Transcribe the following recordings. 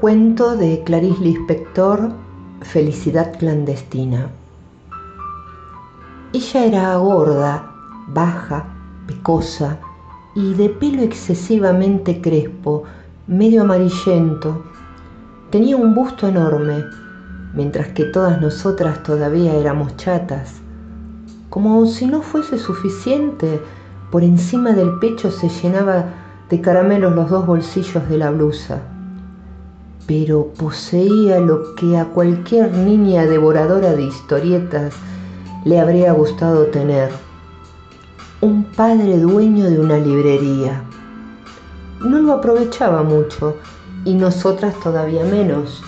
Cuento de Clarice Lispector, Felicidad clandestina. Ella era gorda, baja, pecosa y de pelo excesivamente crespo, medio amarillento. Tenía un busto enorme, mientras que todas nosotras todavía éramos chatas. Como si no fuese suficiente, por encima del pecho se llenaba de caramelos los dos bolsillos de la blusa pero poseía lo que a cualquier niña devoradora de historietas le habría gustado tener, un padre dueño de una librería. No lo aprovechaba mucho y nosotras todavía menos.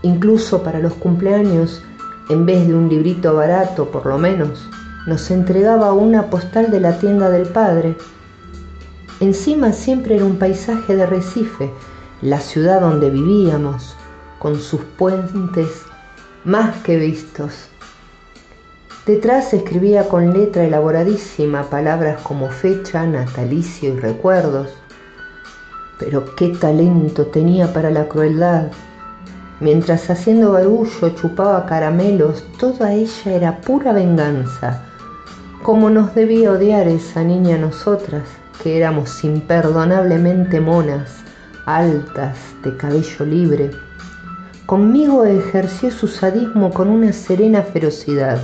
Incluso para los cumpleaños, en vez de un librito barato por lo menos, nos entregaba una postal de la tienda del padre. Encima siempre era un paisaje de Recife, la ciudad donde vivíamos, con sus puentes más que vistos. Detrás escribía con letra elaboradísima palabras como fecha, natalicio y recuerdos. Pero qué talento tenía para la crueldad. Mientras haciendo barullo chupaba caramelos, toda ella era pura venganza. ¿Cómo nos debía odiar esa niña nosotras, que éramos imperdonablemente monas? Altas, de cabello libre. Conmigo ejerció su sadismo con una serena ferocidad.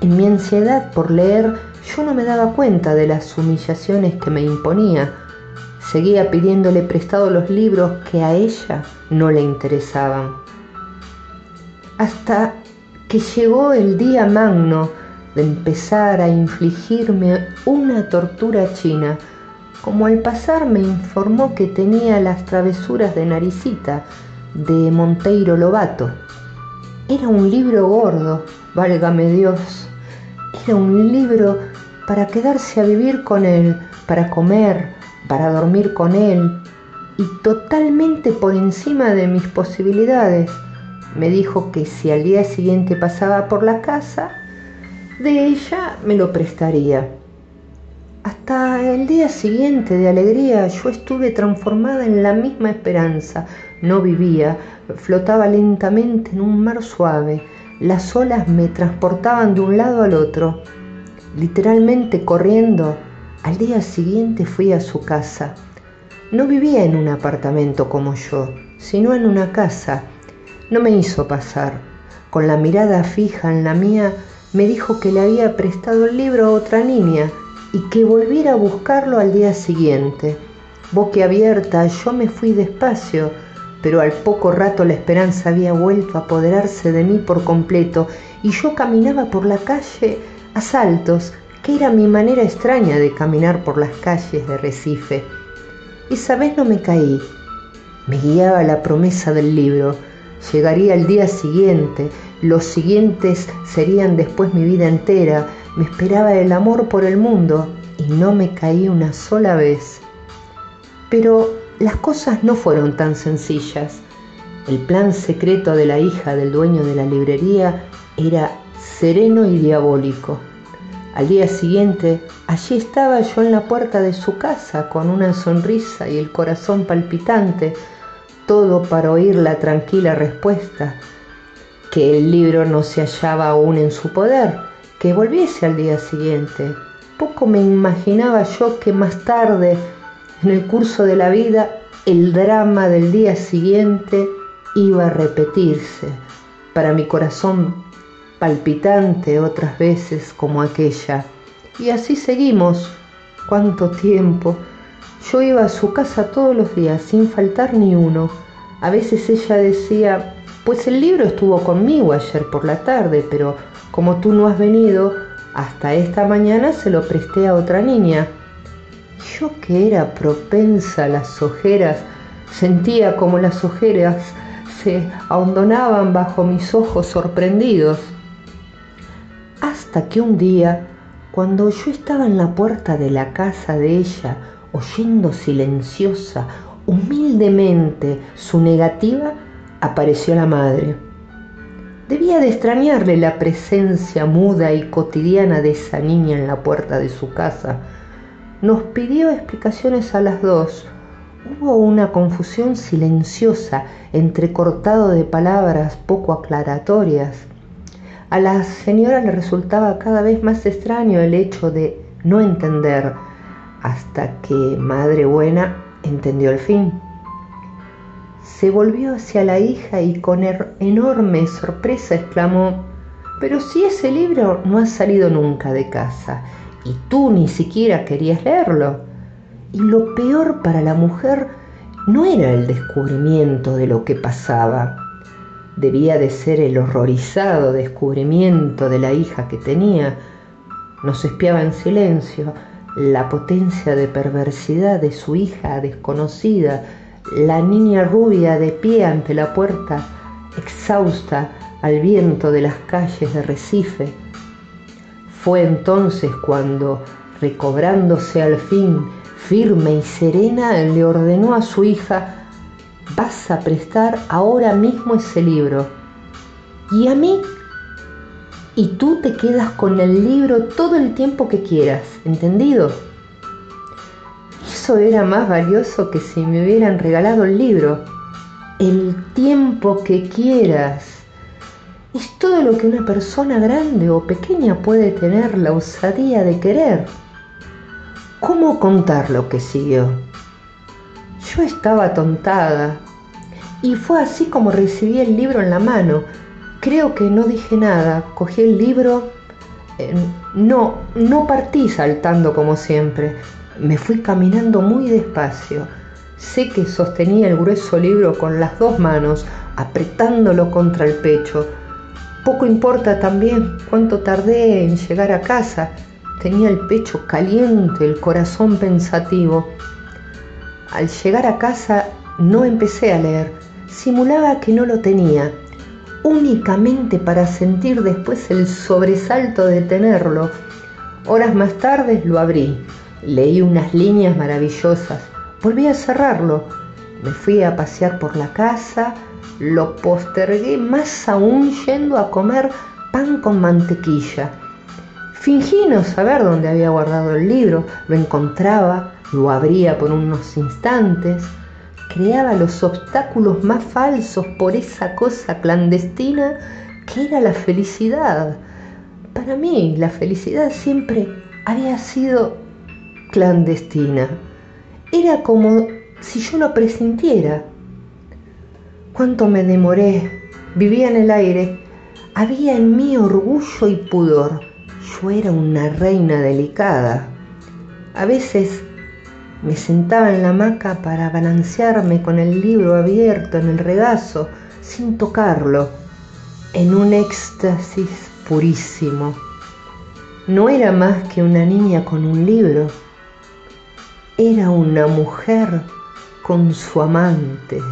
En mi ansiedad por leer yo no me daba cuenta de las humillaciones que me imponía. Seguía pidiéndole prestado los libros que a ella no le interesaban. Hasta que llegó el día magno de empezar a infligirme una tortura china como al pasar me informó que tenía las travesuras de Naricita de Monteiro Lobato. Era un libro gordo, válgame Dios. Era un libro para quedarse a vivir con él, para comer, para dormir con él y totalmente por encima de mis posibilidades. Me dijo que si al día siguiente pasaba por la casa, de ella me lo prestaría. Hasta el día siguiente de alegría yo estuve transformada en la misma esperanza. No vivía, flotaba lentamente en un mar suave. Las olas me transportaban de un lado al otro. Literalmente corriendo, al día siguiente fui a su casa. No vivía en un apartamento como yo, sino en una casa. No me hizo pasar. Con la mirada fija en la mía, me dijo que le había prestado el libro a otra niña y que volviera a buscarlo al día siguiente. abierta, yo me fui despacio, pero al poco rato la esperanza había vuelto a apoderarse de mí por completo y yo caminaba por la calle a saltos, que era mi manera extraña de caminar por las calles de Recife. Esa vez no me caí, me guiaba la promesa del libro. Llegaría el día siguiente, los siguientes serían después mi vida entera, me esperaba el amor por el mundo y no me caí una sola vez. Pero las cosas no fueron tan sencillas. El plan secreto de la hija del dueño de la librería era sereno y diabólico. Al día siguiente, allí estaba yo en la puerta de su casa con una sonrisa y el corazón palpitante, todo para oír la tranquila respuesta, que el libro no se hallaba aún en su poder, que volviese al día siguiente. Poco me imaginaba yo que más tarde, en el curso de la vida, el drama del día siguiente iba a repetirse para mi corazón palpitante otras veces como aquella. Y así seguimos. ¿Cuánto tiempo? Yo iba a su casa todos los días sin faltar ni uno. A veces ella decía, pues el libro estuvo conmigo ayer por la tarde, pero como tú no has venido, hasta esta mañana se lo presté a otra niña. Yo que era propensa a las ojeras, sentía como las ojeras se ahondonaban bajo mis ojos sorprendidos. Hasta que un día, cuando yo estaba en la puerta de la casa de ella, oyendo silenciosa, humildemente su negativa, apareció la madre. Debía de extrañarle la presencia muda y cotidiana de esa niña en la puerta de su casa. Nos pidió explicaciones a las dos. Hubo una confusión silenciosa, entrecortado de palabras poco aclaratorias. A la señora le resultaba cada vez más extraño el hecho de no entender, hasta que Madre Buena entendió el fin. Se volvió hacia la hija y con enorme sorpresa exclamó, pero si ese libro no ha salido nunca de casa y tú ni siquiera querías leerlo. Y lo peor para la mujer no era el descubrimiento de lo que pasaba, debía de ser el horrorizado descubrimiento de la hija que tenía. Nos espiaba en silencio la potencia de perversidad de su hija desconocida, la niña rubia de pie ante la puerta, exhausta al viento de las calles de Recife. Fue entonces cuando, recobrándose al fin, firme y serena, le ordenó a su hija, vas a prestar ahora mismo ese libro. Y a mí, y tú te quedas con el libro todo el tiempo que quieras, ¿entendido? Eso era más valioso que si me hubieran regalado el libro. El tiempo que quieras es todo lo que una persona grande o pequeña puede tener la osadía de querer. ¿Cómo contar lo que siguió? Yo estaba tontada y fue así como recibí el libro en la mano. Creo que no dije nada, cogí el libro, eh, no, no partí saltando como siempre, me fui caminando muy despacio. Sé que sostenía el grueso libro con las dos manos, apretándolo contra el pecho, poco importa también cuánto tardé en llegar a casa. Tenía el pecho caliente, el corazón pensativo. Al llegar a casa no empecé a leer, simulaba que no lo tenía, únicamente para sentir después el sobresalto de tenerlo. Horas más tarde lo abrí, leí unas líneas maravillosas, volví a cerrarlo, me fui a pasear por la casa, lo postergué más aún yendo a comer pan con mantequilla. Fingí no saber dónde había guardado el libro, lo encontraba, lo abría por unos instantes, creaba los obstáculos más falsos por esa cosa clandestina que era la felicidad. Para mí la felicidad siempre había sido clandestina. Era como si yo lo presintiera cuánto me demoré, vivía en el aire, había en mí orgullo y pudor. Yo era una reina delicada. A veces me sentaba en la hamaca para balancearme con el libro abierto en el regazo, sin tocarlo, en un éxtasis purísimo. No era más que una niña con un libro, era una mujer con su amante.